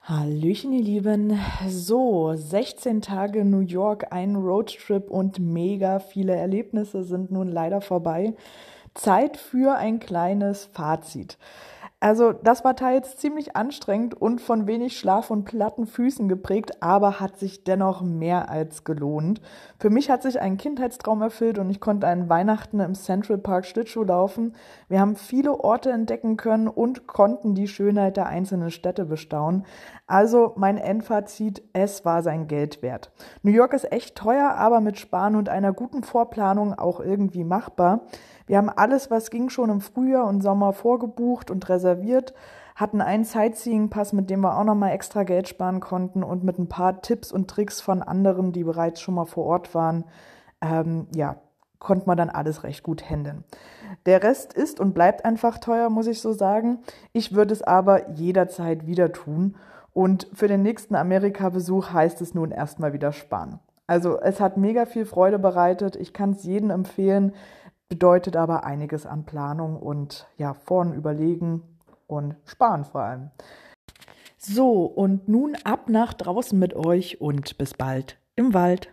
Hallöchen, ihr Lieben. So, 16 Tage New York, ein Roadtrip und mega viele Erlebnisse sind nun leider vorbei. Zeit für ein kleines Fazit. Also das war teils ziemlich anstrengend und von wenig Schlaf und platten Füßen geprägt, aber hat sich dennoch mehr als gelohnt. Für mich hat sich ein Kindheitstraum erfüllt und ich konnte einen Weihnachten im Central Park Schlittschuh laufen. Wir haben viele Orte entdecken können und konnten die Schönheit der einzelnen Städte bestaunen. Also mein Endfazit, es war sein Geld wert. New York ist echt teuer, aber mit Sparen und einer guten Vorplanung auch irgendwie machbar. Wir haben alles, was ging, schon im Frühjahr und Sommer vorgebucht und reserviert, hatten einen Sightseeing-Pass, mit dem wir auch nochmal extra Geld sparen konnten und mit ein paar Tipps und Tricks von anderen, die bereits schon mal vor Ort waren, ähm, ja, konnte man dann alles recht gut handeln. Der Rest ist und bleibt einfach teuer, muss ich so sagen. Ich würde es aber jederzeit wieder tun. Und für den nächsten Amerika-Besuch heißt es nun erstmal wieder sparen. Also es hat mega viel Freude bereitet. Ich kann es jedem empfehlen bedeutet aber einiges an Planung und ja, vorn überlegen und sparen vor allem. So, und nun ab nach draußen mit euch und bis bald im Wald.